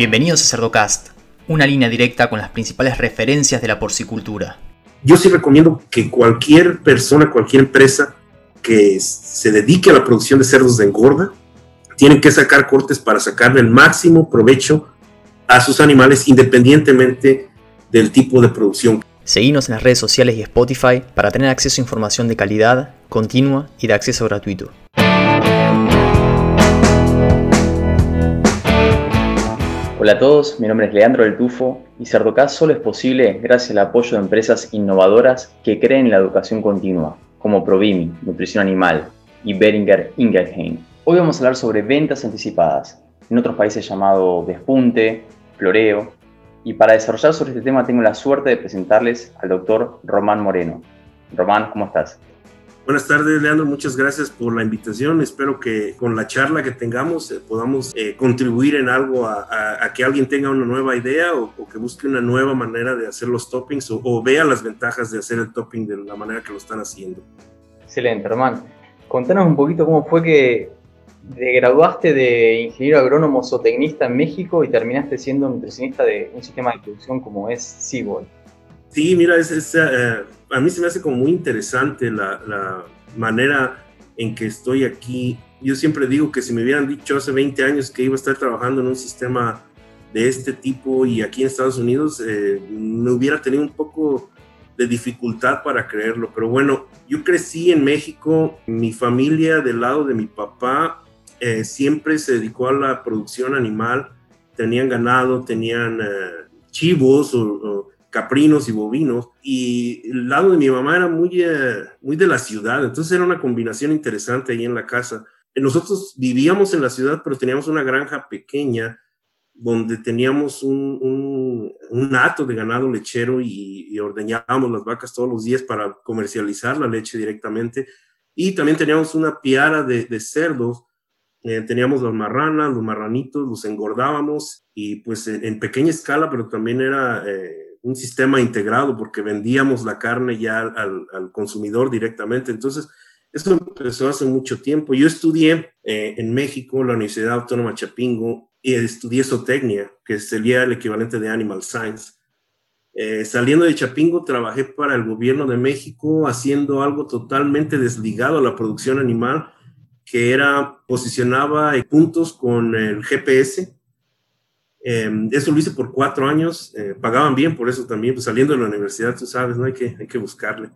Bienvenidos a Cerdocast, una línea directa con las principales referencias de la porcicultura. Yo sí recomiendo que cualquier persona, cualquier empresa que se dedique a la producción de cerdos de engorda, tienen que sacar cortes para sacarle el máximo provecho a sus animales independientemente del tipo de producción. Seguimos en las redes sociales y Spotify para tener acceso a información de calidad, continua y de acceso gratuito. Hola a todos, mi nombre es Leandro del Tufo y Cerdocast solo es posible gracias al apoyo de empresas innovadoras que creen en la educación continua, como Provimi, Nutrición Animal, y Beringer Ingelheim. Hoy vamos a hablar sobre ventas anticipadas, en otros países llamado despunte, floreo, y para desarrollar sobre este tema tengo la suerte de presentarles al doctor Román Moreno. Román, ¿cómo estás? Buenas tardes, Leandro. Muchas gracias por la invitación. Espero que con la charla que tengamos eh, podamos eh, contribuir en algo a, que alguien tenga una nueva idea o, que busque una nueva manera de hacer los toppings o, vea las ventajas de hacer el topping de la manera que lo están haciendo. Excelente, Román. Contanos un poquito cómo fue que te graduaste de ingeniero agrónomo zootecnista en México y terminaste siendo nutricionista de un sistema de producción como es Seaboard. Sí, mira, es, eh, a mí se me hace como muy interesante la, manera en que estoy aquí. Yo siempre digo que si me hubieran dicho hace 20 años que iba a estar trabajando en un sistema de este tipo y aquí en Estados Unidos, eh, me hubiera tenido un poco de dificultad para creerlo. Pero bueno, yo crecí en México, mi familia del lado de mi papá eh, siempre se dedicó a la producción animal, tenían ganado, tenían chivos o caprinos y bovinos, y el lado de mi mamá era muy, eh, muy de la ciudad, entonces era una combinación interesante ahí en la casa. Nosotros vivíamos en la ciudad, pero teníamos una granja pequeña donde teníamos un, un, un hato de ganado lechero y, ordeñábamos las vacas todos los días para comercializar la leche directamente. Y también teníamos una piara de, de cerdos eh, teníamos las marranas, los marranitos, los engordábamos y pues en, pequeña escala, pero también era eh, un sistema integrado porque vendíamos la carne ya al, consumidor directamente. Entonces, esto empezó hace mucho tiempo. Yo estudié eh, en México, la Universidad Autónoma Chapingo, y estudié zootecnia, que sería el equivalente de Animal Science. Eh, saliendo de Chapingo, trabajé para el gobierno de México haciendo algo totalmente desligado a la producción animal, que era, posicionaba puntos con el GPS Em, eso lo hice por cuatro años, eh, pagaban bien por eso también, pues saliendo de la universidad, tú sabes, ¿no? Hay que, hay que buscarle.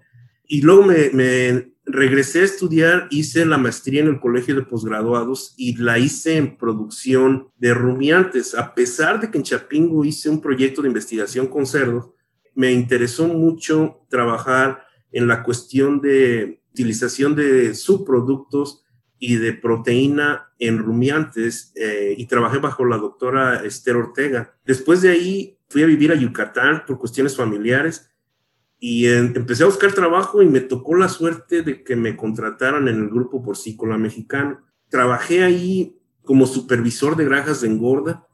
Y luego me, me regresé a estudiar, hice la maestría en el colegio de posgraduados y la hice en producción de rumiantes. A pesar de que en Chapingo hice un proyecto de investigación con cerdos, me interesó mucho trabajar en la cuestión de utilización de subproductos y de proteína en rumiantes eh, y trabajé bajo la doctora Esther Ortega. Después de ahí fui a vivir a Yucatán por cuestiones familiares y empecé a buscar trabajo y me tocó la suerte de que me contrataran en el grupo porcícola mexicano. Trabajé ahí como supervisor de granjas de engorda.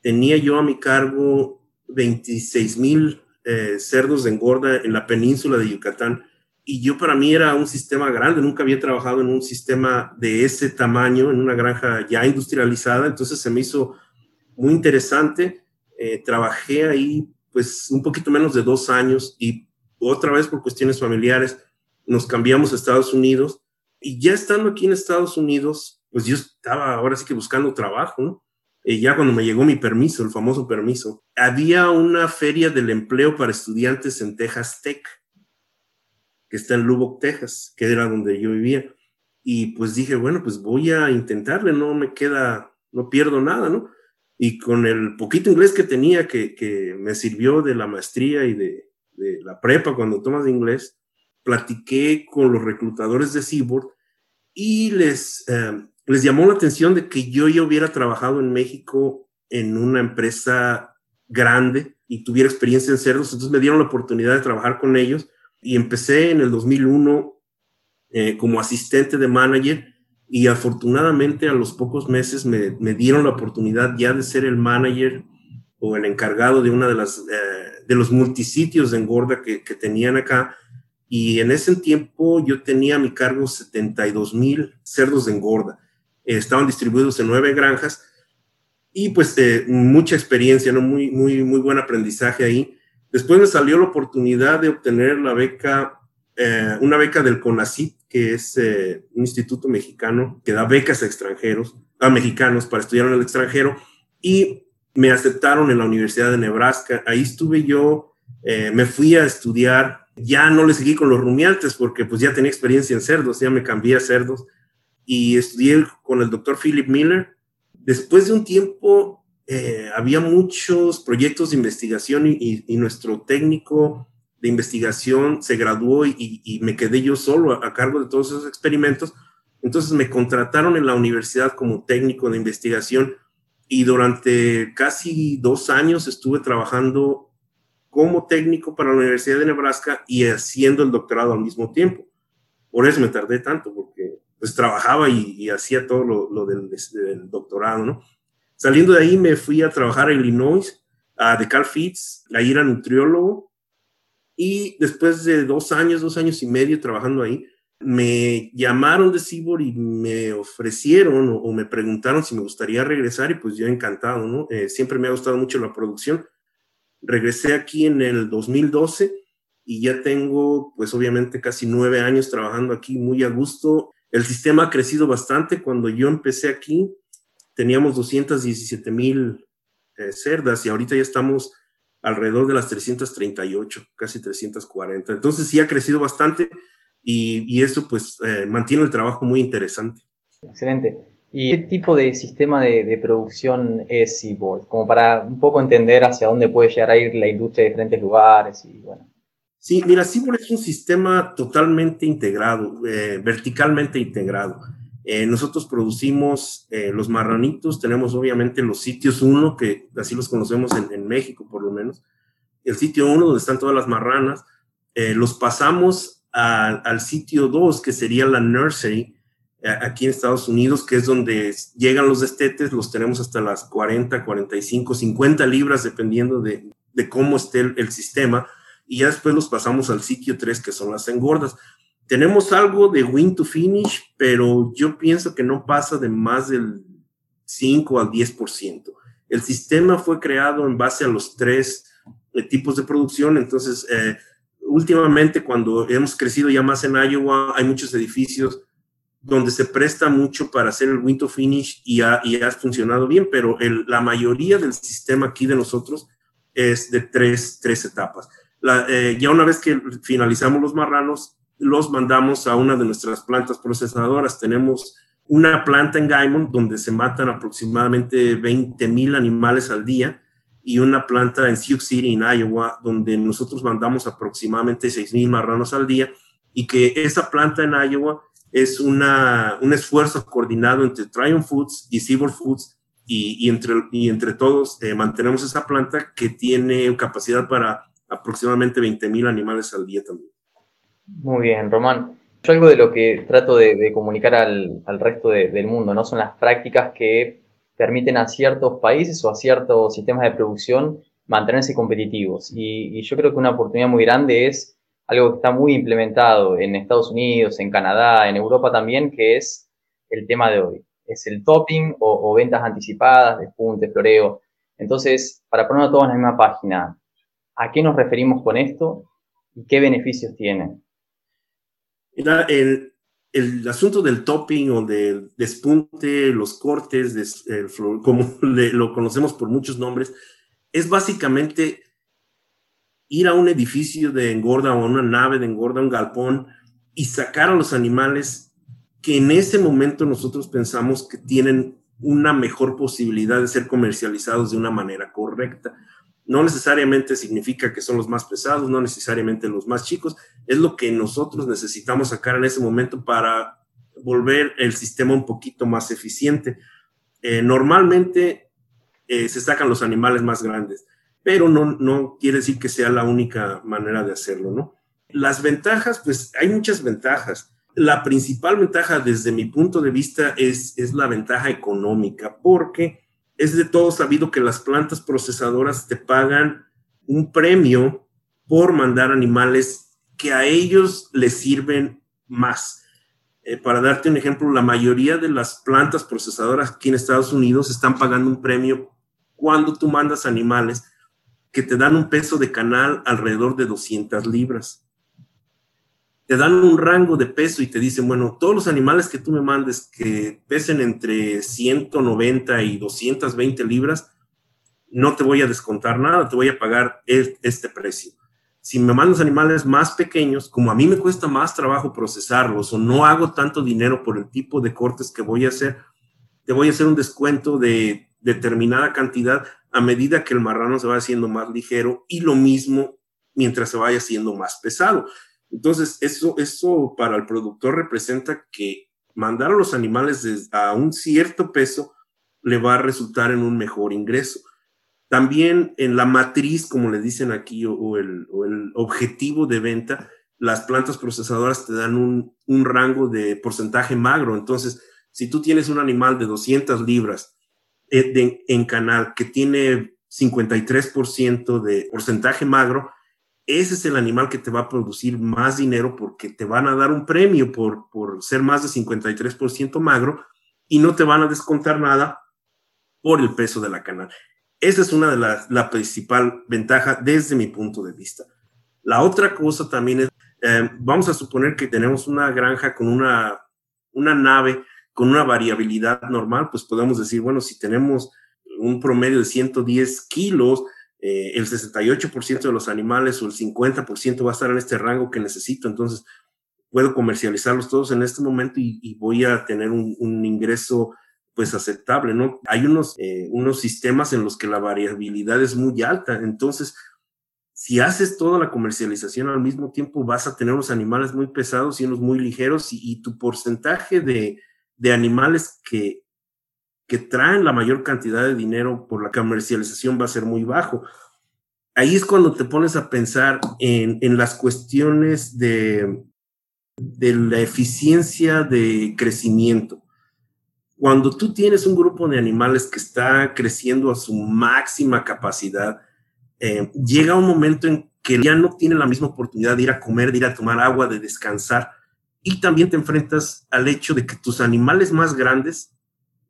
Tenía yo a mi cargo 26 mil eh, cerdos de engorda en la península de Yucatán y yo para mí era un sistema grande, nunca había trabajado en un sistema de ese tamaño, en una granja ya industrializada, entonces se me hizo muy interesante. Eh, trabajé ahí pues un poquito menos de dos años y otra vez por cuestiones familiares nos cambiamos a Estados Unidos y ya estando aquí en Estados Unidos, pues yo estaba ahora sí que buscando trabajo, ¿no? Y ya cuando me llegó mi permiso, el famoso permiso, había una feria del empleo para estudiantes en Texas Tech que está en Lubbock, Texas, que era donde yo vivía. Y pues dije, bueno, pues voy a intentarle, no me queda, no pierdo nada, ¿no? Y con el poquito inglés que tenía, que, que me sirvió de la maestría y de, de la prepa cuando tomas de inglés, platiqué con los reclutadores de Seaboard y les, eh, les llamó la atención de que yo ya hubiera trabajado en México en una empresa grande y tuviera experiencia en cerdos, entonces me dieron la oportunidad de trabajar con ellos y empecé en el 2001 eh, como asistente de manager y afortunadamente a los pocos meses me, me, dieron la oportunidad ya de ser el manager o el encargado de una de las eh, de los multisitios de engorda que, tenían acá y en ese tiempo yo tenía a mi cargo 72 mil cerdos de engorda estaban distribuidos en nueve granjas y pues eh, mucha experiencia, ¿no? Muy, muy, muy buen aprendizaje ahí. Después me salió la oportunidad de obtener la beca, eh, una beca del CONACYT, que es eh, un instituto mexicano que da becas a extranjeros, a mexicanos para estudiar en el extranjero, y me aceptaron en la Universidad de Nebraska. Ahí estuve yo, me fui a estudiar, ya no le seguí con los rumiantes porque pues ya tenía experiencia en cerdos, ya me cambié a cerdos, y estudié con el doctor Philip Miller, Después de un tiempo, eh, había muchos proyectos de investigación y, nuestro técnico de investigación se graduó y, me quedé yo solo a, cargo de todos esos experimentos. Entonces me contrataron en la universidad como técnico de investigación y durante casi dos años estuve trabajando como técnico para la Universidad de Nebraska y haciendo el doctorado al mismo tiempo. Por eso me tardé tanto, porque pues trabajaba y, hacía todo lo, del, doctorado, ¿no? Saliendo de ahí me fui a trabajar a Illinois, a Cal Fitz, ahí era nutriólogo, y después de dos años, dos años y medio trabajando ahí, me llamaron de Cibor y me ofrecieron o, me preguntaron si me gustaría regresar y pues yo encantado, ¿no? Eh, siempre me ha gustado mucho la producción. Regresé aquí en el 2012 y ya tengo pues obviamente casi nueve años trabajando aquí muy a gusto el sistema ha crecido bastante. Cuando yo empecé aquí, teníamos 217 mil eh, cerdas y ahorita ya estamos alrededor de las 338, casi 340. Entonces sí ha crecido bastante y, eso pues eh, mantiene el trabajo muy interesante. Excelente. ¿Y qué tipo de sistema de, producción es Seaboard? Como para un poco entender hacia dónde puede llegar a ir la industria de diferentes lugares y bueno. Sí, mira, Seaboard es un sistema totalmente integrado, eh, verticalmente integrado. Eh, nosotros producimos eh, los marranitos, tenemos obviamente los sitios 1, que así los conocemos en, México por lo menos, el sitio 1 donde están todas las marranas, los pasamos al sitio 2, que sería la nursery, aquí en Estados Unidos, que es donde llegan los destetes, los tenemos hasta las 40, 45, 50 libras, dependiendo de, cómo esté el sistema y ya después los pasamos al sitio 3, que son las engordas. Tenemos algo de win to finish, pero yo pienso que no pasa de más del 5 al 10%. El sistema fue creado en base a los tres eh, tipos de producción, entonces eh, últimamente cuando hemos crecido ya más en Iowa, hay muchos edificios donde se presta mucho para hacer el win to finish y ha, y ha funcionado bien, pero la mayoría del sistema aquí de nosotros es de tres, tres etapas. Eh, ya una vez que finalizamos los marranos, los mandamos a una de nuestras plantas procesadoras. Tenemos una planta en Gaimon donde se matan aproximadamente 20 mil animales al día y una planta en Sioux City, en Iowa, donde nosotros mandamos aproximadamente 6 mil marranos al día y que esa planta en Iowa es una, un esfuerzo coordinado entre Triumph Foods y Seaboard Foods y, entre, y entre todos eh, mantenemos esa planta que tiene capacidad para aproximadamente 20.000 animales al día también. Muy bien, Román. Yo algo de lo que trato de, comunicar al, resto del mundo, ¿no? Son las prácticas que permiten a ciertos países o a ciertos sistemas de producción mantenerse competitivos. Y, yo creo que una oportunidad muy grande es algo que está muy implementado en Estados Unidos, en Canadá, en Europa también, que es el tema de hoy. Es el topping o, ventas anticipadas, despunte, floreo. Entonces, para ponerlo todo en la misma página, ¿A qué nos referimos con esto y qué beneficios tiene? El, el asunto del topping o del despunte, los cortes, como lo conocemos por muchos nombres, es básicamente ir a un edificio de engorda o a una nave de engorda, un galpón, y sacar a los animales que en ese momento nosotros pensamos que tienen una mejor posibilidad de ser comercializados de una manera correcta no necesariamente significa que son los más pesados, no necesariamente los más chicos, es lo que nosotros necesitamos sacar en ese momento para volver el sistema un poquito más eficiente. Eh, normalmente eh, se sacan los animales más grandes, pero no, no quiere decir que sea la única manera de hacerlo, ¿no? Las ventajas, pues hay muchas ventajas. La principal ventaja desde mi punto de vista es, es la ventaja económica, porque es de todo sabido que las plantas procesadoras te pagan un premio por mandar animales que a ellos les sirven más. Eh, para darte un ejemplo, la mayoría de las plantas procesadoras aquí en Estados Unidos están pagando un premio cuando tú mandas animales que te dan un peso de canal alrededor de 200 libras. Te dan un rango de peso y te dicen, bueno, todos los animales que tú me mandes que pesen entre 190 y 220 libras, no te voy a descontar nada, te voy a pagar este precio. Si me mandas animales más pequeños, como a mí me cuesta más trabajo procesarlos o no hago tanto dinero por el tipo de cortes que voy a hacer, te voy a hacer un descuento de determinada cantidad a medida que el marrano se va haciendo más ligero y lo mismo mientras se vaya haciendo más pesado. Entonces, eso, eso para el productor representa que mandar a los animales a un cierto peso le va a resultar en un mejor ingreso. También en la matriz, como le dicen aquí, o, el, objetivo de venta, las plantas procesadoras te dan un, un rango de porcentaje magro. Entonces, si tú tienes un animal de 200 libras eh, en canal que tiene 53% de porcentaje magro, ese es el animal que te va a producir más dinero porque te van a dar un premio por, por ser más de 53% magro y no te van a descontar nada por el peso de la canal. Esa es una de las la principal ventaja desde mi punto de vista. La otra cosa también es, eh, vamos a suponer que tenemos una granja con una, una nave con una variabilidad normal, pues podemos decir, bueno, si tenemos un promedio de 110 kilos, eh, el 68% de los animales o el 50% va a estar en este rango que necesito, entonces puedo comercializarlos todos en este momento y, voy a tener un, ingreso pues aceptable, ¿no? Hay unos, eh, unos sistemas en los que la variabilidad es muy alta, entonces si haces toda la comercialización al mismo tiempo vas a tener unos animales muy pesados y unos muy ligeros y tu porcentaje de, de animales que, que traen la mayor cantidad de dinero por la comercialización va a ser muy bajo. Ahí es cuando te pones a pensar en, en las cuestiones de, de la eficiencia de crecimiento. Cuando tú tienes un grupo de animales que está creciendo a su máxima capacidad, eh, llega un momento en que ya no tiene la misma oportunidad de ir a comer, de ir a tomar agua, de descansar, y también te enfrentas al hecho de que tus animales más grandes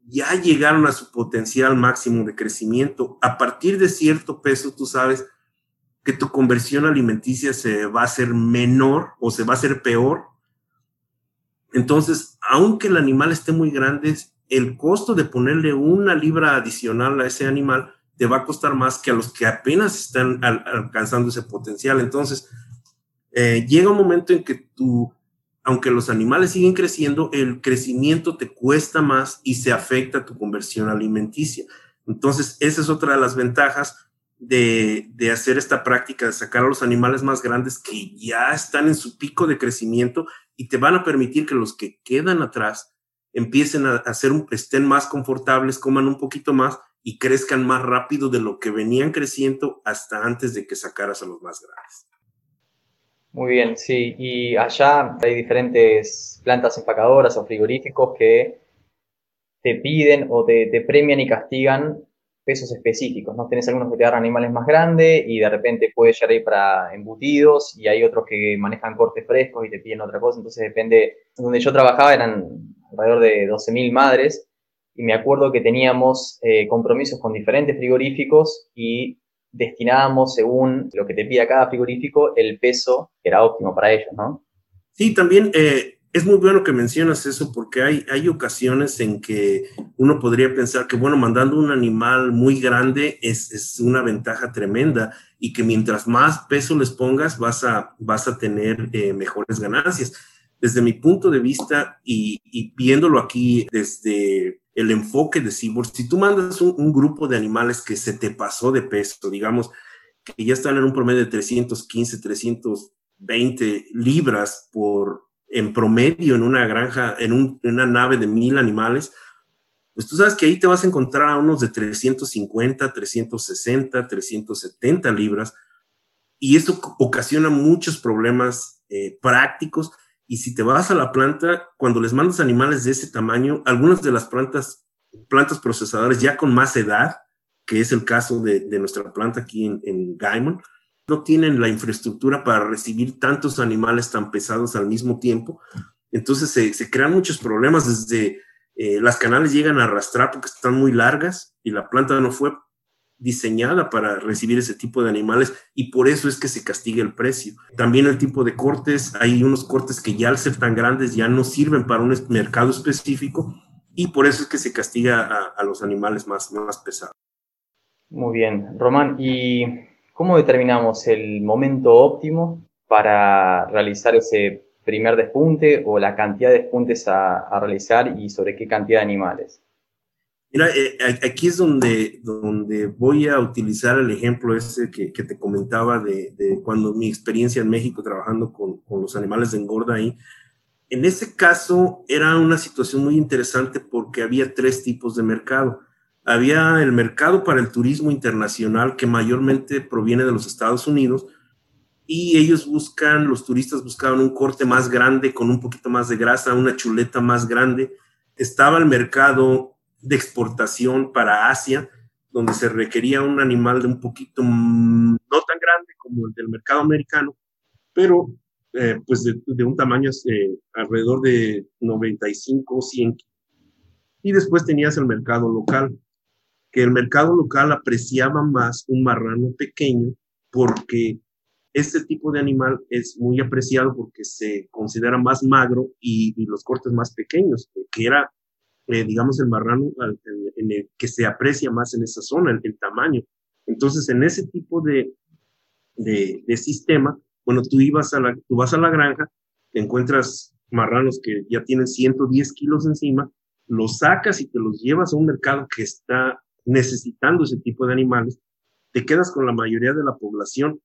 ya llegaron a su potencial máximo de crecimiento. A partir de cierto peso, tú sabes que tu conversión alimenticia se va a hacer menor o se va a hacer peor. Entonces, aunque el animal esté muy grande, el costo de ponerle una libra adicional a ese animal te va a costar más que a los que apenas están alcanzando ese potencial. Entonces, eh, llega un momento en que tu aunque los animales siguen creciendo, el crecimiento te cuesta más y se afecta tu conversión alimenticia. Entonces, esa es otra de las ventajas de, hacer esta práctica de sacar a los animales más grandes que ya están en su pico de crecimiento y te van a permitir que los que quedan atrás empiecen a, hacer estén más confortables, coman un poquito más y crezcan más rápido de lo que venían creciendo hasta antes de que sacaras a los más grandes. Muy bien, sí. Y allá hay diferentes plantas empacadoras o frigoríficos que te piden o te, premian y castigan pesos específicos, ¿no? Tenés algunos que te dan animales más grandes y de repente puede llegar ahí para embutidos y hay otros que manejan cortes frescos y te piden otra cosa, entonces depende. Donde yo trabajaba eran alrededor de 12.000 madres y me acuerdo que teníamos eh, compromisos con diferentes frigoríficos y destinábamos, según lo que te pida cada frigorífico, el peso que era óptimo para ellos, ¿no? Sí, también eh, es muy bueno que mencionas eso porque hay, hay ocasiones en que uno podría pensar que, bueno, mandando un animal muy grande es, es una ventaja tremenda y que mientras más peso les pongas vas a, vas a tener eh, mejores ganancias. Desde mi punto de vista y, y viéndolo aquí desde el enfoque de Seaboard, si tú mandas un, grupo de animales que se te pasó de peso, digamos, que ya están en un promedio de 315, 320 libras por, en promedio en una granja, en, una nave de mil animales, pues tú sabes que ahí te vas a encontrar a unos de 350, 360, 370 libras, y esto ocasiona muchos problemas eh, prácticos y si te vas a la planta, cuando les mandas animales de ese tamaño, algunas de las plantas, plantas procesadoras ya con más edad, que es el caso de, nuestra planta aquí en, en Gaimon, no tienen la infraestructura para recibir tantos animales tan pesados al mismo tiempo. Entonces se, crean muchos problemas desde eh, las canales llegan a arrastrar porque están muy largas y la planta no fue diseñada para recibir ese tipo de animales y por eso es que se castiga el precio. También el tipo de cortes, hay unos cortes que ya al ser tan grandes ya no sirven para un mercado específico y por eso es que se castiga a, los animales más, más pesados. Muy bien, Román, ¿y cómo determinamos el momento óptimo para realizar ese primer despunte o la cantidad de despuntes a realizar y sobre qué cantidad de animales? Mira, eh, aquí es donde, donde voy a utilizar el ejemplo ese que, que te comentaba de, de, cuando mi experiencia en México trabajando con, con, los animales de engorda ahí. En ese caso era una situación muy interesante porque había tres tipos de mercado. Había el mercado para el turismo internacional que mayormente proviene de los Estados Unidos y ellos buscan, los turistas buscaban un corte más grande con un poquito más de grasa, una chuleta más grande. Estaba el mercado de exportación para Asia, donde se requería un animal de un poquito mm, no tan grande como el del mercado americano, pero eh, pues de, un tamaño eh, alrededor de 95 o 100. Y después tenías el mercado local, que el mercado local apreciaba más un marrano pequeño porque este tipo de animal es muy apreciado porque se considera más magro y, y los cortes más pequeños, que era eh, digamos, el marrano en, el que se aprecia más en esa zona, el, el tamaño. Entonces, en ese tipo de, de, de, sistema, bueno, tú, ibas a la, tú vas a la granja, te encuentras marranos que ya tienen 110 kilos encima, los sacas y te los llevas a un mercado que está necesitando ese tipo de animales, te quedas con la mayoría de la población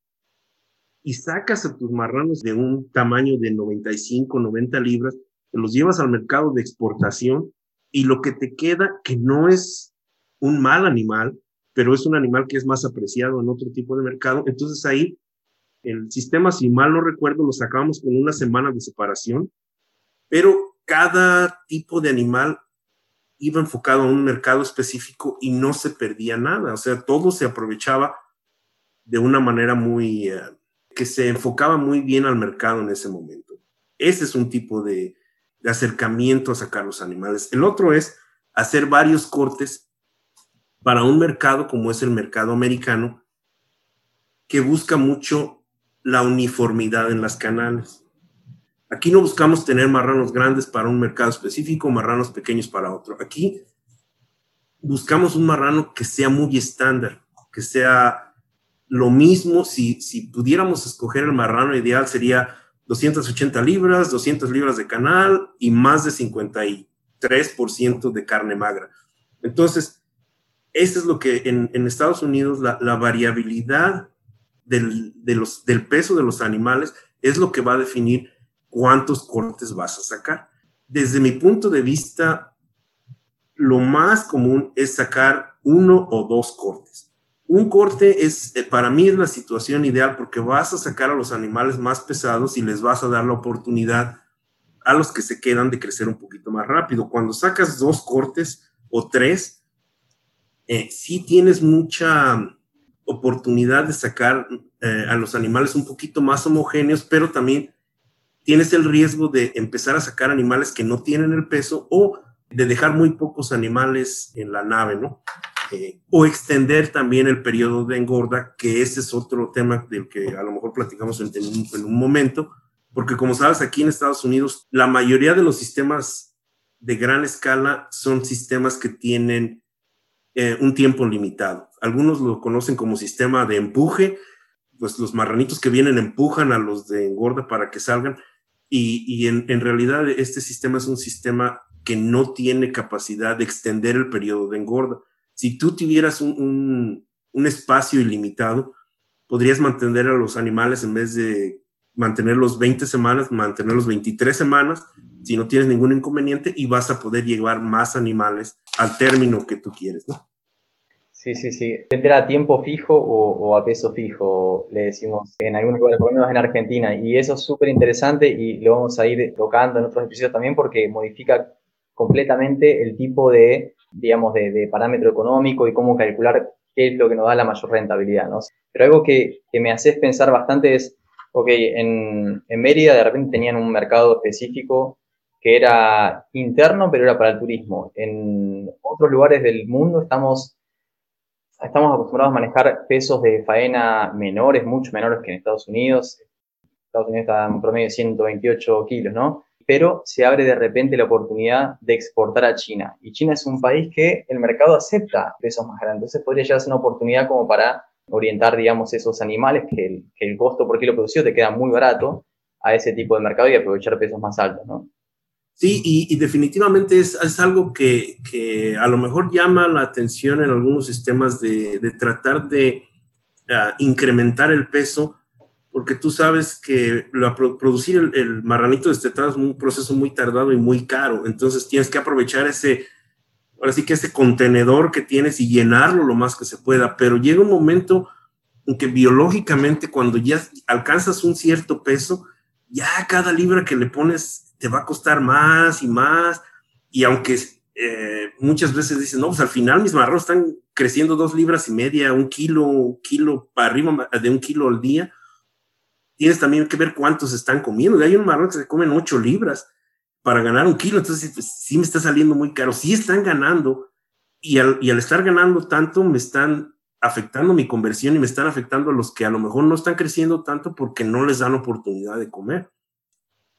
y sacas a tus marranos de un tamaño de 95, 90 libras, te los llevas al mercado de exportación y lo que te queda, que no es un mal animal, pero es un animal que es más apreciado en otro tipo de mercado. Entonces ahí el sistema, si mal no recuerdo, lo sacábamos con una semana de separación, pero cada tipo de animal iba enfocado a un mercado específico y no se perdía nada. O sea, todo se aprovechaba de una manera muy, eh, que se enfocaba muy bien al mercado en ese momento. Ese es un tipo de, de acercamiento a sacar los animales. El otro es hacer varios cortes para un mercado como es el mercado americano, que busca mucho la uniformidad en las canales. Aquí no buscamos tener marranos grandes para un mercado específico, marranos pequeños para otro. Aquí buscamos un marrano que sea muy estándar, que sea lo mismo. Si, si pudiéramos escoger el marrano ideal, sería 280 libras, 200 libras de canal y más de 53% de carne magra. Entonces, eso es lo que en, Estados Unidos la, variabilidad del peso de los animales es lo que va a definir cuántos cortes vas a sacar. Desde mi punto de vista, lo más común es sacar uno o dos cortes un corte es, eh, para mí es la situación ideal porque vas a sacar a los animales más pesados y les vas a dar la oportunidad a los que se quedan de crecer un poquito más rápido. Cuando sacas dos cortes o tres, eh, sí tienes mucha oportunidad de sacar eh, a los animales un poquito más homogéneos, pero también tienes el riesgo de empezar a sacar animales que no tienen el peso o de dejar muy pocos animales en la nave, ¿no? O extender también el periodo de engorda, que ese es otro tema del que a lo mejor platicamos en, un, momento, porque como sabes, aquí en Estados Unidos, la mayoría de los sistemas de gran escala son sistemas que tienen eh, un tiempo limitado. Algunos lo conocen como sistema de empuje, pues los marranitos que vienen empujan a los de engorda para que salgan, y, en, en realidad este sistema es un sistema que no tiene capacidad de extender el periodo de engorda si tú tuvieras un, espacio ilimitado, podrías mantener a los animales en vez de mantenerlos 20 semanas, mantenerlos 23 semanas, si no tienes ningún inconveniente, y vas a poder llevar más animales al término que tú quieres, ¿no? Sí, sí, sí. ¿Tendrá tiempo fijo o, a peso fijo? Le decimos en algunos lugares, por lo menos en Argentina. Y eso es súper interesante y lo vamos a ir tocando en otros episodios también porque modifica completamente el tipo de digamos, de, parámetro económico y cómo calcular qué es lo que nos da la mayor rentabilidad, ¿no? Pero algo que, me haces pensar bastante es, ok, en, en Mérida de repente tenían un mercado específico que era interno, pero era para el turismo. En otros lugares del mundo estamos estamos acostumbrados a manejar pesos de faena menores, mucho menores que en Estados Unidos. Estados Unidos está en promedio de 128 kilos, ¿no? Pero se abre de repente la oportunidad de exportar a China. Y China es un país que el mercado acepta pesos más grandes. Entonces podría llegar a ser una oportunidad como para orientar, digamos, esos animales que el, costo por kilo producido te queda muy barato a ese tipo de mercado y aprovechar pesos más altos, ¿no? Sí, y, definitivamente es, es algo que, que, a lo mejor llama la atención en algunos sistemas de, de tratar de uh, incrementar el peso, porque tú sabes que lo, producir el, el marranito destetado es un proceso muy tardado y muy caro, entonces tienes que aprovechar ese, ahora sí que ese contenedor que tienes y llenarlo lo más que se pueda, pero llega un momento en que biológicamente cuando ya alcanzas un cierto peso, ya cada libra que le pones te va a costar más y más. Y aunque eh, muchas veces dicen, no, pues al final mis marrones están creciendo dos libras y media, un kilo, kilo para arriba de un kilo al día, tienes también que ver cuántos están comiendo. Hay un marrón que se comen ocho libras para ganar un kilo, entonces sí me está saliendo muy caro. Sí están ganando y al, y al estar ganando tanto me están afectando mi conversión y me están afectando a los que a lo mejor no están creciendo tanto porque no les dan oportunidad de comer.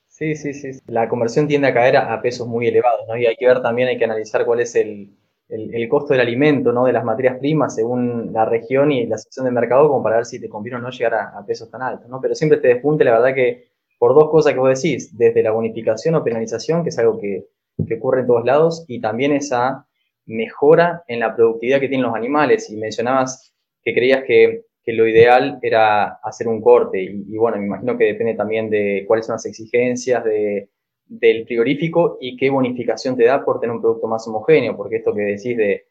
Sí, sí, sí. La conversión tiende a caer a, pesos muy elevados, ¿no? Y hay que ver también, hay que analizar cuál es el, el, costo del alimento, ¿no? De las materias primas según la región y la sección de mercado, como para ver si te conviene o no llegar a, pesos tan altos, ¿no? Pero siempre te despunte, la verdad que por dos cosas que vos decís, desde la bonificación o penalización, que es algo que, que ocurre en todos lados, y también esa mejora en la productividad que tienen los animales. Y mencionabas que creías que que lo ideal era hacer un corte. Y, bueno, me imagino que depende también de cuáles son las exigencias de, del frigorífico y qué bonificación te da por tener un producto más homogéneo, porque esto que decís de,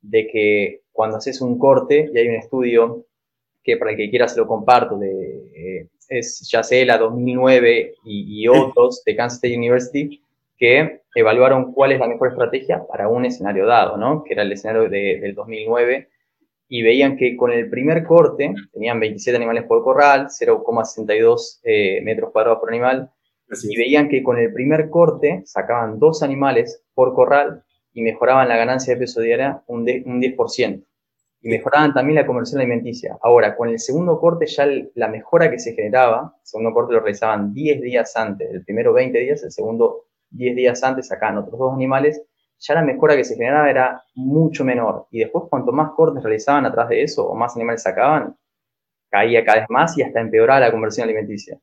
de que cuando haces un corte, y hay un estudio que para el que quiera se lo comparto, de, eh, es ya sé la 2009 y, otros de Kansas State University, que evaluaron cuál es la mejor estrategia para un escenario dado, ¿no? que era el escenario de, del 2009 y veían que con el primer corte, tenían 27 animales por corral, 0,62 eh, metros cuadrados por animal, y veían que con el primer corte sacaban dos animales por corral y mejoraban la ganancia de peso diaria un, un 10%. Y mejoraban también la conversión alimenticia. Ahora, con el segundo corte ya la mejora que se generaba, el segundo corte lo realizaban 10 días antes, el primero 20 días, el segundo 10 días antes sacaban otros dos animales ya la mejora que se generaba era mucho menor. Y después, cuanto más cortes realizaban atrás de eso o más animales sacaban, caía cada vez más y hasta empeoraba la conversión alimenticia.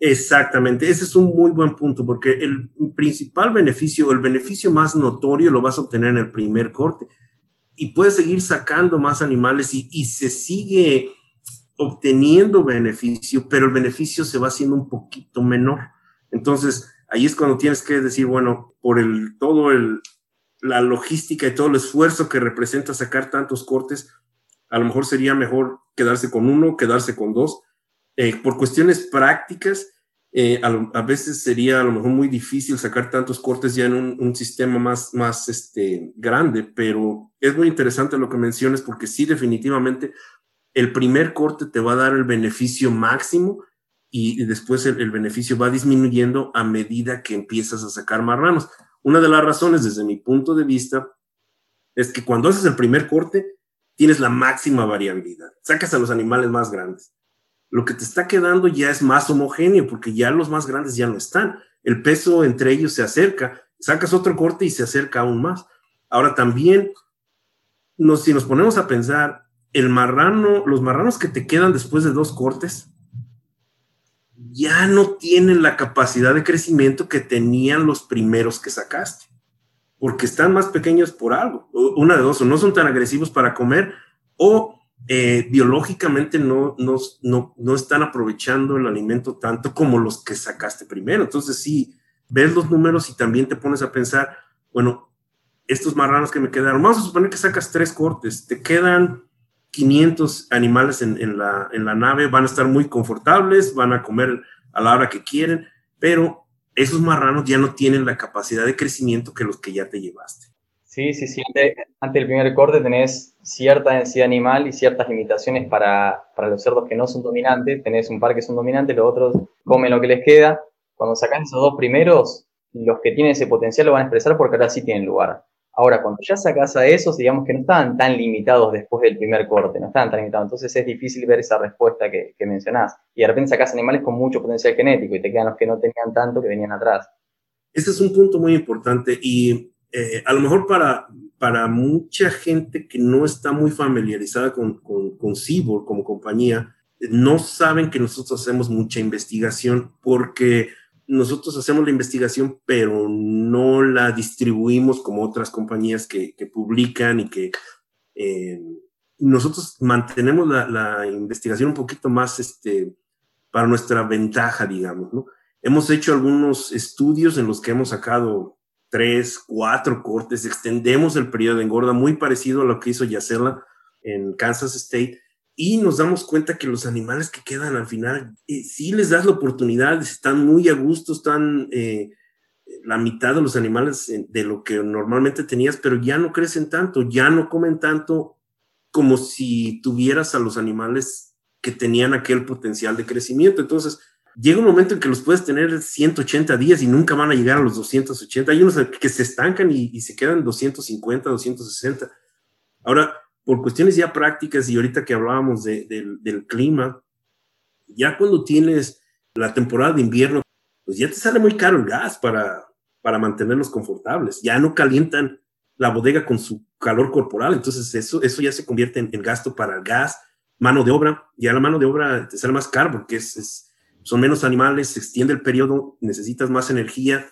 Exactamente, ese es un muy buen punto, porque el principal beneficio, el beneficio más notorio lo vas a obtener en el primer corte. Y puedes seguir sacando más animales y, se sigue obteniendo beneficio, pero el beneficio se va haciendo un poquito menor. Entonces, ahí es cuando tienes que decir, bueno, por el, todo el, la logística y todo el esfuerzo que representa sacar tantos cortes, a lo mejor sería mejor quedarse con uno, quedarse con dos. Eh, por cuestiones prácticas, eh, a, veces sería a lo mejor muy difícil sacar tantos cortes ya en un, sistema más, más este, grande, pero es muy interesante lo que mencionas porque sí, definitivamente, el primer corte te va a dar el beneficio máximo y, después el, el beneficio va disminuyendo a medida que empiezas a sacar marranos. Una de las razones, desde mi punto de vista, es que cuando haces el primer corte, tienes la máxima variabilidad. Sacas a los animales más grandes. Lo que te está quedando ya es más homogéneo, porque ya los más grandes ya no están. El peso entre ellos se acerca. Sacas otro corte y se acerca aún más. Ahora también, si nos ponemos a pensar, el marrano, los marranos que te quedan después de dos cortes, ya no tienen la capacidad de crecimiento que tenían los primeros que sacaste, porque están más pequeños por algo. Una de dos, o no son tan agresivos para comer, o eh, biológicamente no, no, no, están aprovechando el alimento tanto como los que sacaste primero. Entonces, sí, ves los números y también te pones a pensar, bueno, estos marranos que me quedaron, vamos a suponer que sacas tres cortes, te quedan 500 animales en, la, en la nave, van a estar muy confortables, van a comer a la hora que quieren, pero esos marranos ya no tienen la capacidad de crecimiento que los que ya te llevaste. Sí, sí, sí. Ante, el primer corte tenés cierta densidad animal y ciertas limitaciones para, para, los cerdos que no son dominantes. Tenés un par que son dominantes, los otros comen lo que les queda. Cuando sacas esos dos primeros, los que tienen ese potencial lo van a expresar porque ahora sí tienen lugar. Ahora, cuando ya sacas a esos, digamos que no estaban tan limitados después del primer corte, no estaban tan limitados. Entonces es difícil ver esa respuesta que, mencionás. Y de repente sacas animales con mucho potencial genético y te quedan los que no tenían tanto que venían atrás. Ese es un punto muy importante y eh, a lo mejor para, para mucha gente que no está muy familiarizada con, con, con Cyborg como compañía, no saben que nosotros hacemos mucha investigación porque nosotros hacemos la investigación, pero no la distribuimos como otras compañías que, publican y que eh, nosotros mantenemos la, investigación un poquito más este, para nuestra ventaja, digamos, ¿no? Hemos hecho algunos estudios en los que hemos sacado tres, cuatro cortes, extendemos el periodo de engorda muy parecido a lo que hizo Yacela en Kansas State, y nos damos cuenta que los animales que quedan al final, eh, sí les das la oportunidad, están muy a gusto, están eh, la mitad de los animales eh, de lo que normalmente tenías, pero ya no crecen tanto, ya no comen tanto como si tuvieras a los animales que tenían aquel potencial de crecimiento. Entonces, llega un momento en que los puedes tener 180 días y nunca van a llegar a los 280. Hay unos que se estancan y, y se quedan 250, 260. Ahora, por cuestiones ya prácticas y ahorita que hablábamos del clima, ya cuando tienes la temporada de invierno, pues ya te sale muy caro el gas para, para mantenerlos confortables. Ya no calientan la bodega con su calor corporal, entonces eso, eso ya se convierte en, gasto para el gas, mano de obra, ya la mano de obra te sale más caro porque es, son menos animales, se extiende el periodo, necesitas más energía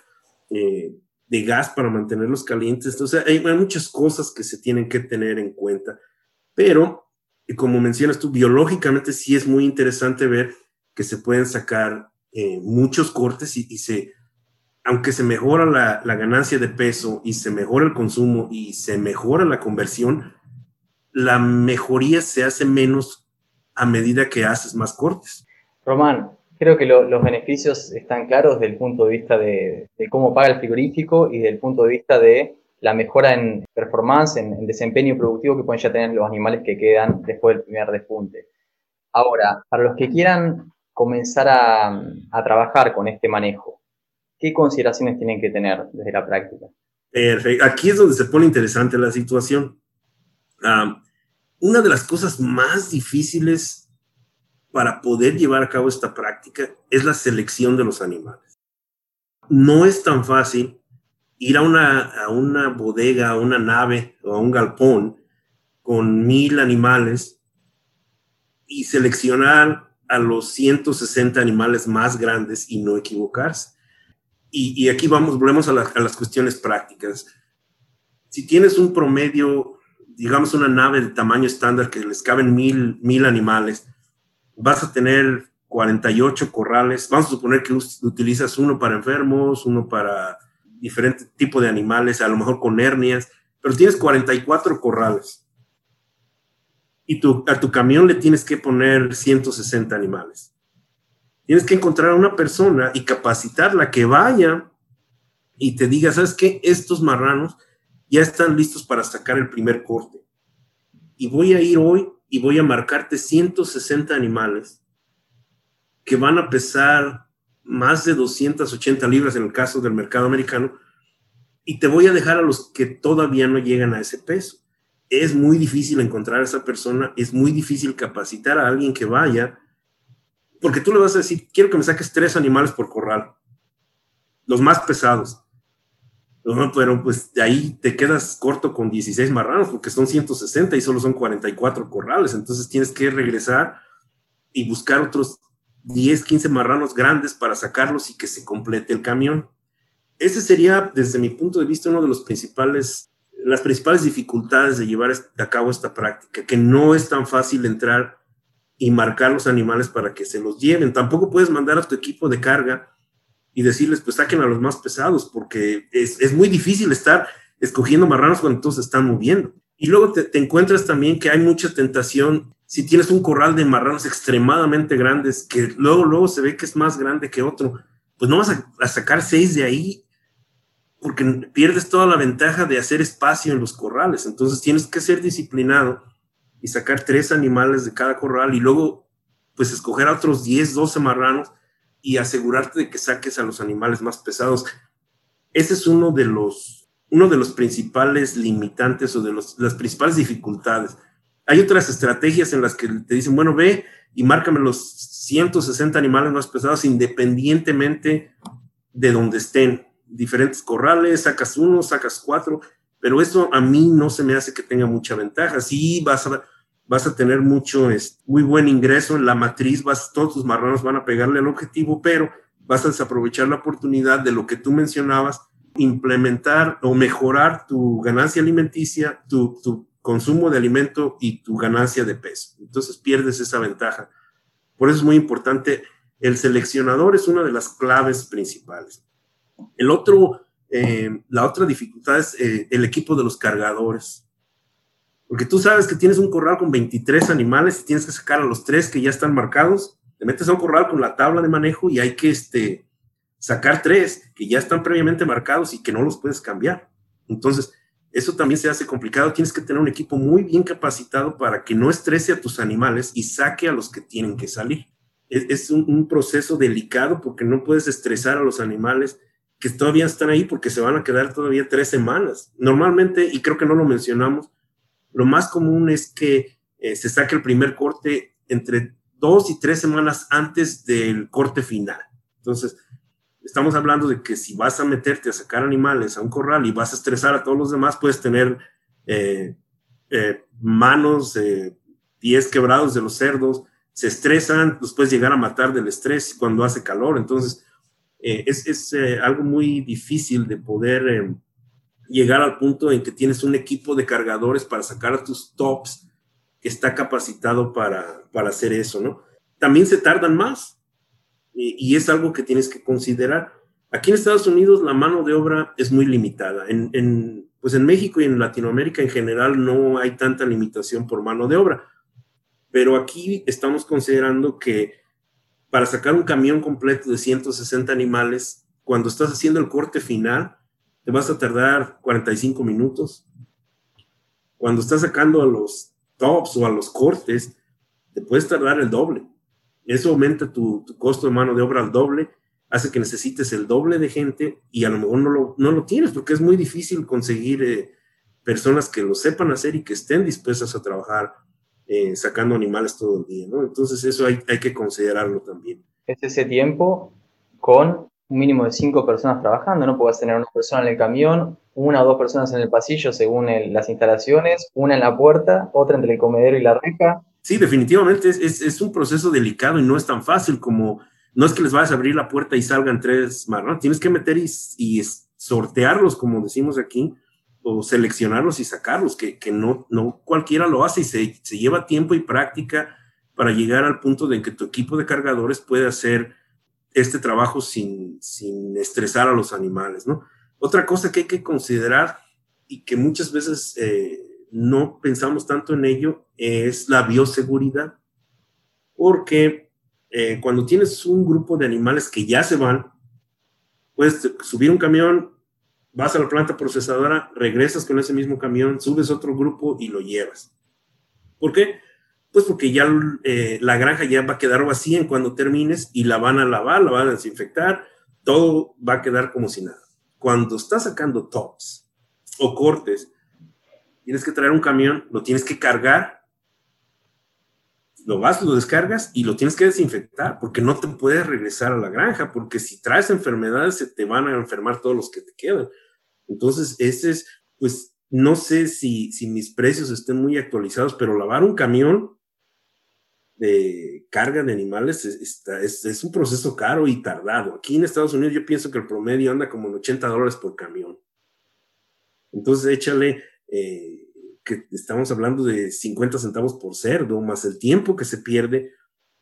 eh, de gas para mantenerlos calientes. Entonces, hay, muchas cosas que se tienen que tener en cuenta. Pero, como mencionas tú, biológicamente sí es muy interesante ver que se pueden sacar eh, muchos cortes y, se, aunque se mejora la, la, ganancia de peso y se mejora el consumo y se mejora la conversión, la mejoría se hace menos a medida que haces más cortes. Román, creo que los beneficios están claros desde el punto de vista de, cómo paga el frigorífico y desde el punto de vista de la mejora en performance, en, desempeño productivo que pueden ya tener los animales que quedan después del primer despunte. Ahora, para los que quieran comenzar a, trabajar con este manejo, ¿qué consideraciones tienen que tener desde la práctica? Perfecto. Aquí es donde se pone interesante la situación. Ah, una de las cosas más difíciles para poder llevar a cabo esta práctica es la selección de los animales. No es tan fácil ir a una, a una bodega, a una nave o a un galpón con mil animales y seleccionar a los 160 animales más grandes y no equivocarse. Y, aquí vamos, volvemos a, a, las cuestiones prácticas. Si tienes un promedio, digamos una nave de tamaño estándar que les caben mil, mil animales, vas a tener 48 corrales. Vamos a suponer que utilizas uno para enfermos, uno para diferente tipo de animales, a lo mejor con hernias, pero tienes 44 corrales. Y a tu camión le tienes que poner 160 animales. Tienes que encontrar a una persona y capacitarla que vaya y te diga, ¿sabes qué? Estos marranos ya están listos para sacar el primer corte. Y voy a ir hoy y voy a marcarte 160 animales que van a pesar más de 280 libras en el caso del mercado americano y te voy a dejar a los que todavía no llegan a ese peso. Es muy difícil encontrar a esa persona, es muy difícil capacitar a alguien que vaya, porque tú le vas a decir, quiero que me saques tres animales por corral, los más pesados pero pues de ahí te quedas corto con 16 marranos porque son 160 y solo son 44 corrales. Entonces tienes que regresar y buscar otros 10, 15 marranos grandes para sacarlos y que se complete el camión. Ese sería, desde mi punto de vista, uno de los principales, las principales dificultades de llevar a cabo esta práctica, que no es tan fácil entrar y marcar los animales para que se los lleven. Tampoco puedes mandar a tu equipo de carga y decirles, pues saquen a los más pesados, porque es, muy difícil estar escogiendo marranos cuando todos se están moviendo. Y luego te, encuentras también que hay mucha tentación, si tienes un corral de marranos extremadamente grandes, que luego, luego se ve que es más grande que otro, pues no vas a, sacar seis de ahí, porque pierdes toda la ventaja de hacer espacio en los corrales. Entonces tienes que ser disciplinado y sacar tres animales de cada corral y luego, pues escoger a otros 10, 12 marranos y asegurarte de que saques a los animales más pesados. Ese es uno de los, uno de los principales limitantes o de las principales dificultades. Hay otras estrategias en las que te dicen, bueno, ve y márcame los 160 animales más pesados independientemente de donde estén. Diferentes corrales, sacas uno, sacas cuatro, pero eso a mí no se me hace que tenga mucha ventaja. Sí vas a, vas a tener mucho, es, muy buen ingreso en la matriz, vas, todos tus marranos van a pegarle al objetivo, pero vas a desaprovechar la oportunidad de lo que tú mencionabas, implementar o mejorar tu ganancia alimenticia, tu, tu consumo de alimento y tu ganancia de peso. Entonces pierdes esa ventaja. Por eso es muy importante, el seleccionador es una de las claves principales. El otro, eh, la otra dificultad es eh, el equipo de los cargadores. Porque tú sabes que tienes un corral con 23 animales y tienes que sacar a los tres que ya están marcados. Te metes a un corral con la tabla de manejo y hay que este, sacar tres que ya están previamente marcados y que no los puedes cambiar. Entonces, eso también se hace complicado. Tienes que tener un equipo muy bien capacitado para que no estrese a tus animales y saque a los que tienen que salir. Es, un, proceso delicado porque no puedes estresar a los animales que todavía están ahí porque se van a quedar todavía tres semanas. Normalmente, y creo que no lo mencionamos, lo más común es que eh, se saque el primer corte entre dos y tres semanas antes del corte final. Entonces, estamos hablando de que si vas a meterte a sacar animales a un corral y vas a estresar a todos los demás, puedes tener eh, eh, manos, pies quebrados de los cerdos, se estresan, los puedes llegar a matar del estrés cuando hace calor. Entonces, eh, es, es algo muy difícil de poder llegar al punto en que tienes un equipo de cargadores para sacar a tus tops que está capacitado para, para hacer eso, ¿no? También se tardan más y, es algo que tienes que considerar. Aquí en Estados Unidos la mano de obra es muy limitada. En, pues en México y en Latinoamérica en general no hay tanta limitación por mano de obra. Pero aquí estamos considerando que para sacar un camión completo de 160 animales, cuando estás haciendo el corte final, te vas a tardar 45 minutos. Cuando estás sacando a los tops o a los cortes, te puedes tardar el doble. Eso aumenta tu, costo de mano de obra al doble, hace que necesites el doble de gente y a lo mejor no lo, no lo tienes porque es muy difícil conseguir eh, personas que lo sepan hacer y que estén dispuestas a trabajar eh, sacando animales todo el día, ¿no? Entonces eso hay, hay que considerarlo también. Es ese tiempo con un mínimo de cinco personas trabajando, ¿no? Puedes tener una persona en el camión, una o dos personas en el pasillo según las instalaciones, una en la puerta, otra entre el comedero y la reja, Sí, definitivamente es, es, un proceso delicado y no es tan fácil como, no es que les vayas a abrir la puerta y salgan tres marranos, tienes que meter y, y, sortearlos, como decimos aquí, o seleccionarlos y sacarlos, que, que no, no cualquiera lo hace y se, se, lleva tiempo y práctica para llegar al punto de que tu equipo de cargadores puede hacer este trabajo sin, sin estresar a los animales, ¿no? Otra cosa que hay que considerar y que muchas veces... Eh, no pensamos tanto en ello es la bioseguridad, porque eh, cuando tienes un grupo de animales que ya se van, puedes subir un camión, vas a la planta procesadora, regresas con ese mismo camión, subes otro grupo y lo llevas. ¿Por qué? Pues porque ya eh, la granja ya va a quedar vacía en cuando termines y la van a lavar, la van a desinfectar, todo va a quedar como si nada. Cuando estás sacando tops o cortes, tienes que traer un camión, lo tienes que cargar, lo vas, lo descargas y lo tienes que desinfectar, porque no te puedes regresar a la granja, porque si traes enfermedades se te van a enfermar todos los que te quedan. Entonces, ese es, pues, no sé si, si mis precios estén muy actualizados, pero lavar un camión de carga de animales es, es, es, un proceso caro y tardado. Aquí en Estados Unidos yo pienso que el promedio anda como en 80 dólares por camión. Entonces échale eh, que estamos hablando de 50 centavos por cerdo, más el tiempo que se pierde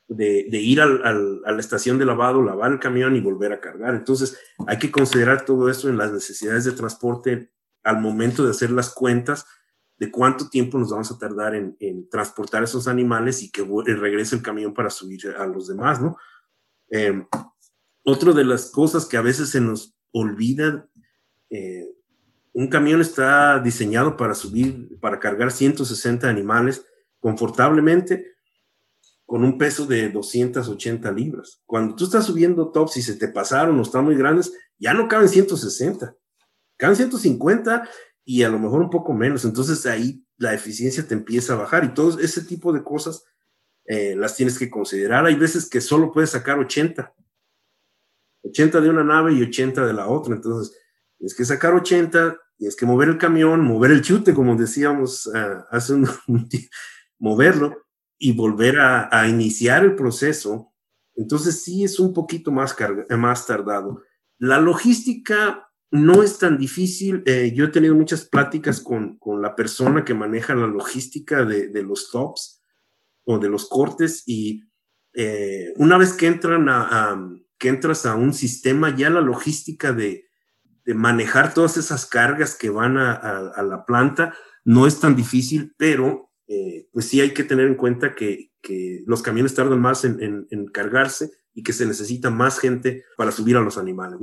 de, ir a la estación de lavado, lavar el camión y volver a cargar. Entonces, hay que considerar todo eso en las necesidades de transporte al momento de hacer las cuentas de cuánto tiempo nos vamos a tardar en, transportar esos animales y que regrese el camión para subir a los demás, ¿no? Eh, otra de las cosas que a veces se nos olvida eh, un camión está diseñado para subir, para cargar 160 animales confortablemente con un peso de 280 libras. Cuando tú estás subiendo tops y se te pasaron o están muy grandes, ya no caben 160, Caben 150 y a lo mejor un poco menos. Entonces ahí la eficiencia te empieza a bajar y todo ese tipo de cosas eh, las tienes que considerar. Hay veces que solo puedes sacar 80. 80 de una nave y 80 de la otra. Entonces, tienes que sacar 80, tienes que mover el camión, mover el chute, como decíamos uh, hace un, moverlo y volver a, iniciar el proceso. Entonces, sí es un poquito más, más tardado. La logística no es tan difícil. Eh, yo he tenido muchas pláticas con, con, la persona que maneja la logística de, de los tops o de los cortes y eh, una vez que entran a, que entras a un sistema, ya la logística de, manejar todas esas cargas que van a, la planta no es tan difícil, pero eh, pues sí hay que tener en cuenta que, que los camiones tardan más en, en, cargarse y que se necesita más gente para subir a los animales.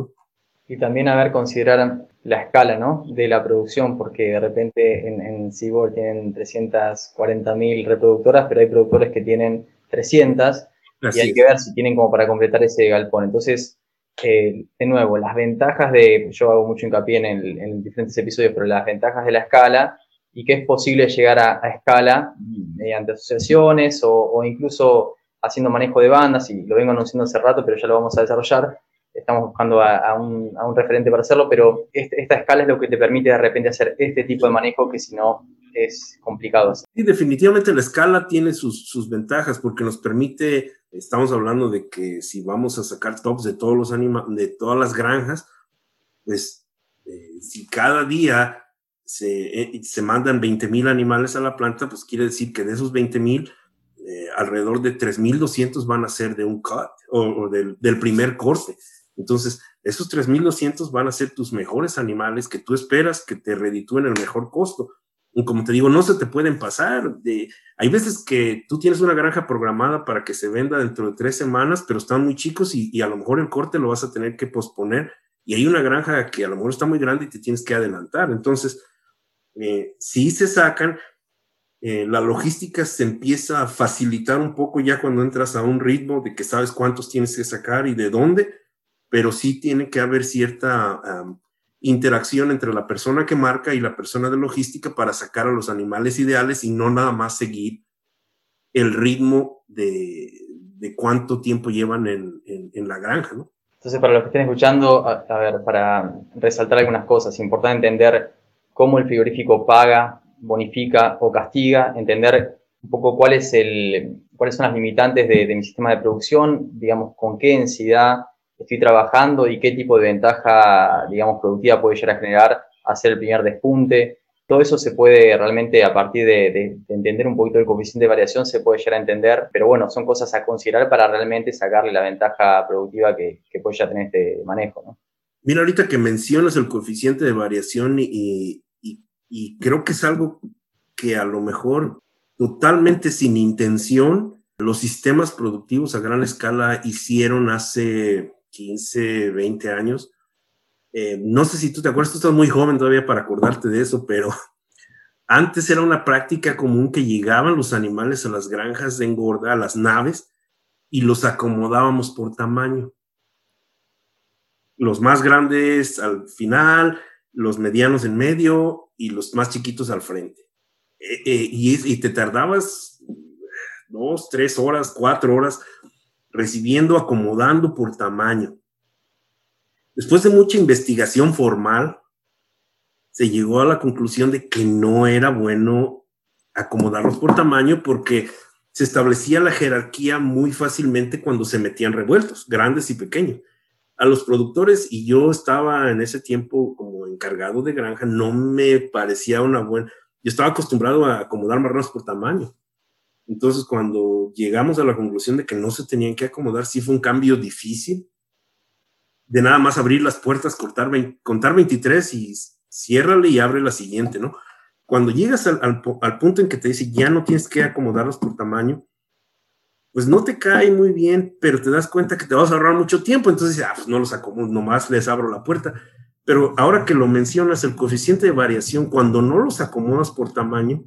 Y también a ver, considerar la escala ¿no? de la producción, porque de repente en, en Cibor tienen 340.000 reproductoras, pero hay productores que tienen 300 Así y hay que ver si tienen como para completar ese galpón. Entonces, eh, de nuevo, las ventajas de, yo hago mucho hincapié en, el, en, diferentes episodios, pero las ventajas de la escala y que es posible llegar a, a escala mediante asociaciones o, o incluso haciendo manejo de bandas, y lo vengo anunciando hace rato, pero ya lo vamos a desarrollar, estamos buscando a, a, un, a, un, referente para hacerlo, pero este, esta escala es lo que te permite de repente hacer este tipo de manejo que si no es complicado. Sí, definitivamente la escala tiene sus, sus, ventajas porque nos permite, estamos hablando de que si vamos a sacar tops de todos los anima, de todas las granjas, pues eh, si cada día se, eh, se mandan 20 mil animales a la planta, pues quiere decir que de esos 20 mil, eh, alrededor de 3.200 van a ser de un cut o, o del, del primer corte. Entonces, esos 3.200 van a ser tus mejores animales que tú esperas que te reditúen el mejor costo. Y como te digo, no se te pueden pasar. De, hay veces que tú tienes una granja programada para que se venda dentro de tres semanas, pero están muy chicos y, a lo mejor el corte lo vas a tener que posponer. Y hay una granja que a lo mejor está muy grande y te tienes que adelantar. Entonces, eh, si se sacan, eh, la logística se empieza a facilitar un poco ya cuando entras a un ritmo de que sabes cuántos tienes que sacar y de dónde pero sí tiene que haber cierta um, interacción entre la persona que marca y la persona de logística para sacar a los animales ideales y no nada más seguir el ritmo de, de cuánto tiempo llevan en, en, en, la granja, ¿no? Entonces, para los que estén escuchando, a, a ver, para resaltar algunas cosas, es importante entender cómo el frigorífico paga, bonifica o castiga, entender un poco cuál es el, cuáles son las limitantes de, de mi sistema de producción, digamos, con qué densidad estoy trabajando y qué tipo de ventaja, digamos, productiva puede llegar a generar hacer el primer despunte. Todo eso se puede realmente, a partir de, de, de, entender un poquito el coeficiente de variación, se puede llegar a entender, pero bueno, son cosas a considerar para realmente sacarle la ventaja productiva que, que puede ya tener este manejo. Mira, ahorita que mencionas el coeficiente de variación y, y creo que es algo que a lo mejor totalmente sin intención los sistemas productivos a gran escala hicieron hace 15, 20 años. Eh, no sé si tú te acuerdas, tú estás muy joven todavía para acordarte de eso, pero antes era una práctica común que llegaban los animales a las granjas de engorda, a las naves, y los acomodábamos por tamaño. Los más grandes al final, los medianos en medio y los más chiquitos al frente. Eh, eh, y, y te tardabas dos, tres horas, cuatro horas recibiendo, acomodando por tamaño. Después de mucha investigación formal, se llegó a la conclusión de que no era bueno acomodarlos por tamaño porque se establecía la jerarquía muy fácilmente cuando se metían revueltos, grandes y pequeños. A los productores, y yo estaba en ese tiempo como encargado de granja, no me parecía una buena... Yo estaba acostumbrado a acomodar marranos por tamaño. Entonces, cuando llegamos a la conclusión de que no se tenían que acomodar, sí fue un cambio difícil. De nada más abrir las puertas, contar 23 y ciérrale y abre la siguiente, ¿no? Cuando llegas al, punto en que te dice ya no tienes que acomodarlos por tamaño, pues no te cae muy bien, pero te das cuenta que te vas a ahorrar mucho tiempo. Entonces, ah, pues no los acomodo, nomás les abro la puerta. Pero ahora que lo mencionas, el coeficiente de variación, cuando no los acomodas por tamaño,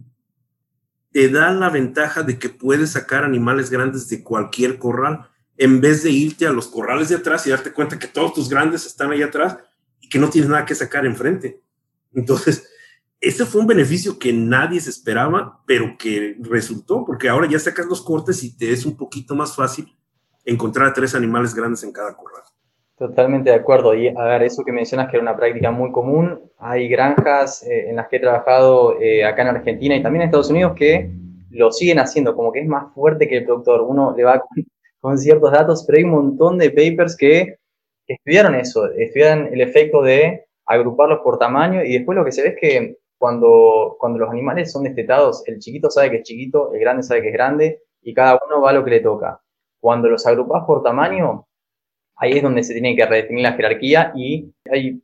te da la ventaja de que puedes sacar animales grandes de cualquier corral, en vez de irte a los corrales de atrás y darte cuenta que todos tus grandes están ahí atrás y que no tienes nada que sacar enfrente. Entonces, ese fue un beneficio que nadie se esperaba, pero que resultó, porque ahora ya sacas los cortes y te es un poquito más fácil encontrar tres animales grandes en cada corral. Totalmente de acuerdo. Y a ver, eso que mencionas que era una práctica muy común, hay granjas eh, en las que he trabajado eh, acá en Argentina y también en Estados Unidos que lo siguen haciendo, como que es más fuerte que el productor. Uno le va con, ciertos datos, pero hay un montón de papers que estudiaron eso, estudian el efecto de agruparlos por tamaño y después lo que se ve es que cuando, cuando los animales son destetados, el chiquito sabe que es chiquito, el grande sabe que es grande y cada uno va a lo que le toca. Cuando los agrupas por tamaño, ahí es donde se tiene que redefinir la jerarquía y hay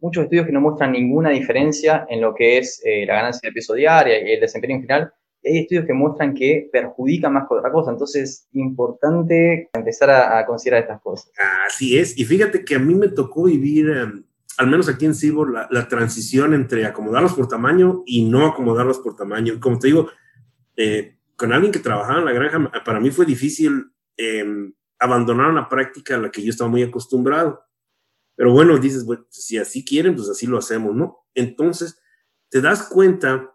muchos estudios que no muestran ninguna diferencia en lo que es eh, la ganancia de peso diaria y el desempeño en general. Hay estudios que muestran que perjudica más que otra cosa, entonces es importante empezar a, considerar estas cosas. Así es, y fíjate que a mí me tocó vivir, em, al menos aquí en Cibor, la, transición entre acomodarlos por tamaño y no acomodarlos por tamaño. Como te digo, eh, con alguien que trabajaba en la granja, para mí fue difícil em, abandonar una práctica a la que yo estaba muy acostumbrado. Pero bueno, dices, bueno, si así quieren, pues así lo hacemos, ¿no? Entonces, te das cuenta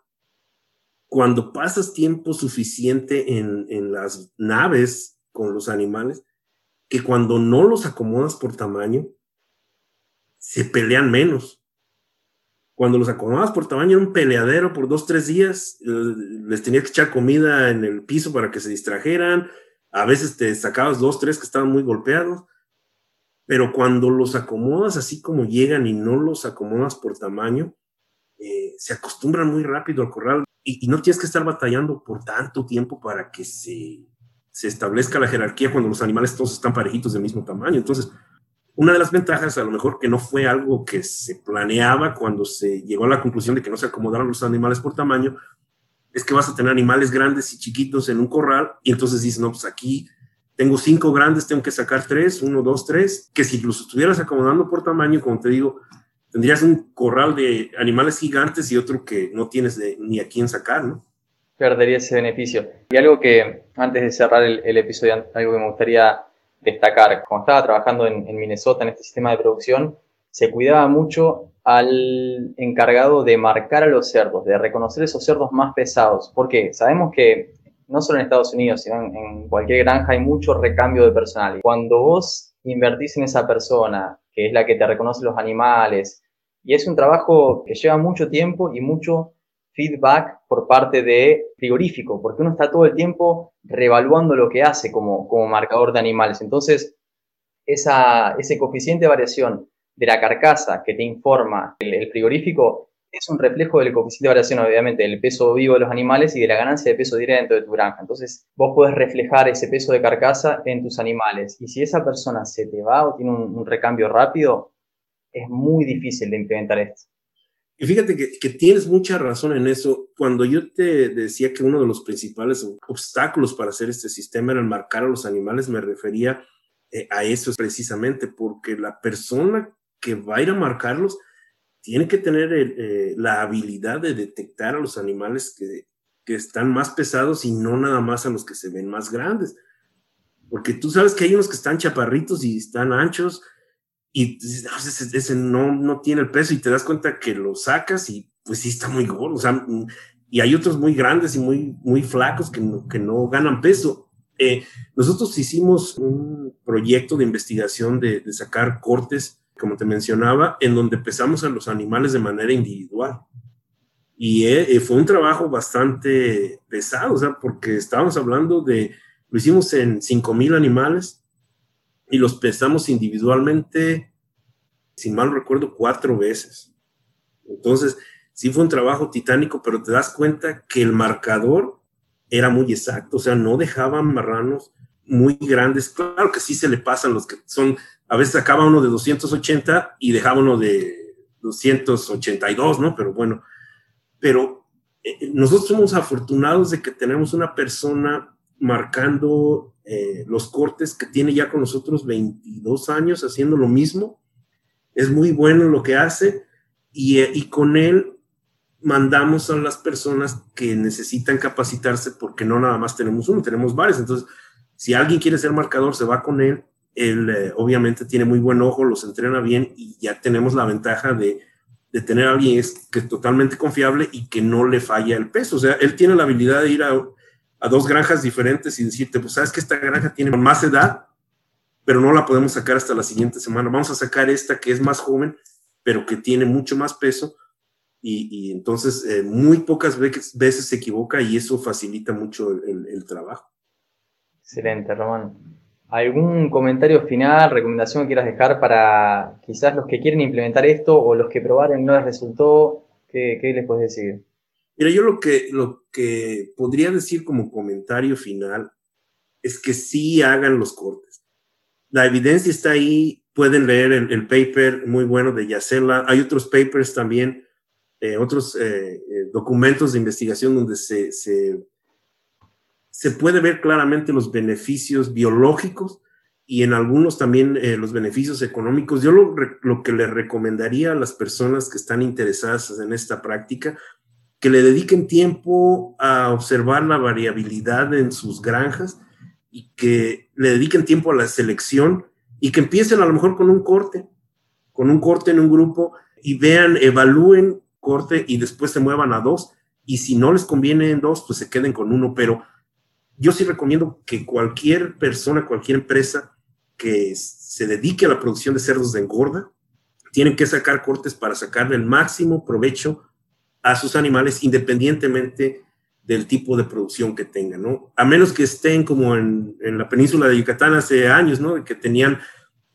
cuando pasas tiempo suficiente en, en las naves con los animales, que cuando no los acomodas por tamaño, se pelean menos. Cuando los acomodas por tamaño, era un peleadero por dos, tres días, eh, les tenías que echar comida en el piso para que se distrajeran, a veces te sacabas dos, tres que estaban muy golpeados, pero cuando los acomodas así como llegan y no los acomodas por tamaño, eh, se acostumbran muy rápido al corral y, no tienes que estar batallando por tanto tiempo para que se, se establezca la jerarquía cuando los animales todos están parejitos del mismo tamaño. Entonces, una de las ventajas, a lo mejor que no fue algo que se planeaba cuando se llegó a la conclusión de que no se acomodaron los animales por tamaño, es que vas a tener animales grandes y chiquitos en un corral y entonces dices, no, pues aquí tengo cinco grandes, tengo que sacar tres, uno, dos, tres, que si los estuvieras acomodando por tamaño, como te digo, tendrías un corral de animales gigantes y otro que no tienes ni a quién sacar, ¿no? Perdería ese beneficio. Y algo que, antes de cerrar el, episodio, algo que me gustaría destacar, como estaba trabajando en, en Minnesota en este sistema de producción, se cuidaba mucho al encargado de marcar a los cerdos, de reconocer esos cerdos más pesados. Porque sabemos que no solo en Estados Unidos, sino en, cualquier granja hay mucho recambio de personal. Cuando vos invertís en esa persona, que es la que te reconoce los animales, y es un trabajo que lleva mucho tiempo y mucho feedback por parte de frigorífico, porque uno está todo el tiempo reevaluando lo que hace como, como marcador de animales. Entonces, esa, ese coeficiente de variación de la carcasa que te informa el, frigorífico es un reflejo del coeficiente de variación, obviamente, del peso vivo de los animales y de la ganancia de peso directo dentro de tu granja. Entonces, vos puedes reflejar ese peso de carcasa en tus animales. Y si esa persona se te va o tiene un, recambio rápido, es muy difícil de implementar esto. Y fíjate que, tienes mucha razón en eso. Cuando yo te decía que uno de los principales obstáculos para hacer este sistema era marcar a los animales, me refería eh, a eso precisamente, porque la persona que va a ir a marcarlos tiene que tener eh, la habilidad de detectar a los animales que, están más pesados y no nada más a los que se ven más grandes. Porque tú sabes que hay unos que están chaparritos y están anchos y no, ese, no, no, tiene el peso y te das cuenta que lo sacas y pues sí está muy gordo. O sea, y hay otros muy grandes y muy, muy flacos que no, que no ganan peso. Eh, nosotros hicimos un proyecto de investigación de sacar cortes como te mencionaba, en donde pesamos a los animales de manera individual. Y eh, eh, fue un trabajo bastante pesado, o sea, porque estábamos hablando de, lo hicimos en 5.000 animales y los pesamos individualmente, si mal recuerdo, cuatro veces. Entonces, sí fue un trabajo titánico, pero te das cuenta que el marcador era muy exacto, o sea, no dejaban marranos muy grandes. Claro que sí se le pasan los que son a veces sacaba uno de 280 y dejaba uno de 282, ¿no? Pero bueno, pero eh, nosotros somos afortunados de que tenemos una persona marcando eh, los cortes que tiene ya con nosotros 22 años haciendo lo mismo. Es muy bueno lo que hace y, eh, y con él mandamos a las personas que necesitan capacitarse porque no nada más tenemos uno, tenemos varios. Entonces, si alguien quiere ser marcador, se va con él él eh, obviamente tiene muy buen ojo, los entrena bien y ya tenemos la ventaja de, de tener a alguien que es totalmente confiable y que no le falla el peso. O sea, él tiene la habilidad de ir a, a dos granjas diferentes y decirte, pues sabes que esta granja tiene más edad, pero no la podemos sacar hasta la siguiente semana. Vamos a sacar esta que es más joven, pero que tiene mucho más peso. Y, entonces eh, muy pocas veces, se equivoca y eso facilita mucho el, el trabajo. Excelente, Román. ¿Algún comentario final, recomendación que quieras dejar para quizás los que quieren implementar esto o los que probaron y no les resultó? ¿Qué, les puedes decir? Mira, yo lo que, lo que podría decir como comentario final es que sí hagan los cortes. La evidencia está ahí, pueden leer el, paper muy bueno de Yacela. Hay otros papers también, eh, otros eh, eh, documentos de investigación donde se se puede ver claramente los beneficios biológicos y en algunos también eh, los beneficios económicos. Yo lo, lo, que le recomendaría a las personas que están interesadas en esta práctica, que le dediquen tiempo a observar la variabilidad en sus granjas y que le dediquen tiempo a la selección y que empiecen a lo mejor con un corte, con un corte en un grupo y vean, evalúen corte y después se muevan a dos. Y si no les conviene en dos, pues se queden con uno, pero yo sí recomiendo que cualquier persona, cualquier empresa que se dedique a la producción de cerdos de engorda, tienen que sacar cortes para sacarle el máximo provecho a sus animales independientemente del tipo de producción que tengan, ¿no? A menos que estén como en, la península de Yucatán hace años, ¿no? Que tenían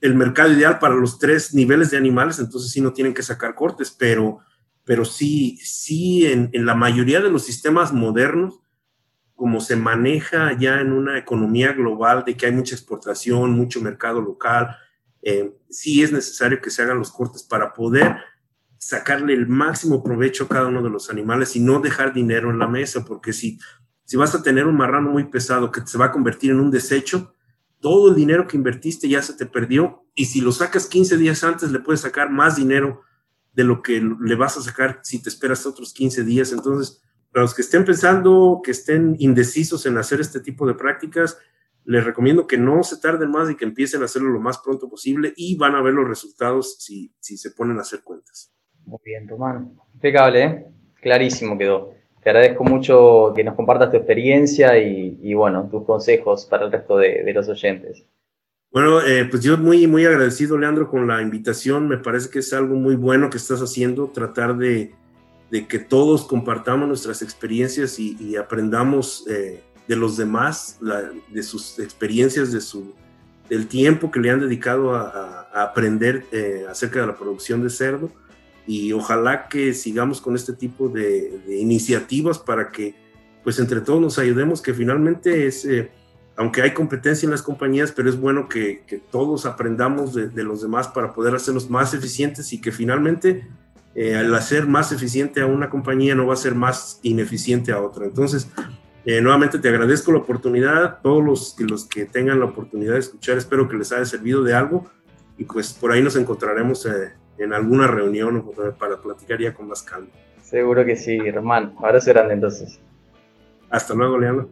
el mercado ideal para los tres niveles de animales, entonces sí no tienen que sacar cortes, pero, pero sí, sí en, en la mayoría de los sistemas modernos, como se maneja ya en una economía global de que hay mucha exportación, mucho mercado local, eh, sí es necesario que se hagan los cortes para poder sacarle el máximo provecho a cada uno de los animales y no dejar dinero en la mesa, porque si, si vas a tener un marrano muy pesado que se va a convertir en un desecho, todo el dinero que invertiste ya se te perdió y si lo sacas 15 días antes le puedes sacar más dinero de lo que le vas a sacar si te esperas otros 15 días. Entonces, para los que estén pensando, que estén indecisos en hacer este tipo de prácticas, les recomiendo que no se tarden más y que empiecen a hacerlo lo más pronto posible y van a ver los resultados si, si se ponen a hacer cuentas. Muy bien, Tomás. Impecable, ¿eh? clarísimo quedó. Te agradezco mucho que nos compartas tu experiencia y, bueno, tus consejos para el resto de, los oyentes. Bueno, eh, pues yo muy, muy agradecido, Leandro, con la invitación. Me parece que es algo muy bueno que estás haciendo, tratar de, de que todos compartamos nuestras experiencias y, aprendamos eh, de los demás, de sus experiencias, de su, del tiempo que le han dedicado a, aprender eh, acerca de la producción de cerdo. Y ojalá que sigamos con este tipo de, iniciativas para que, pues entre todos nos ayudemos, que finalmente es, eh, aunque hay competencia en las compañías, pero es bueno que, todos aprendamos de, de los demás para poder hacerlos más eficientes y que finalmente eh, al hacer más eficiente a una compañía no va a ser más ineficiente a otra. Entonces, eh, nuevamente te agradezco la oportunidad, todos los, los que tengan la oportunidad de escuchar, espero que les haya servido de algo y pues por ahí nos encontraremos eh, en alguna reunión para platicar ya con más calma. Seguro que sí, Román. Abrazo grande entonces. Hasta luego, Leandro.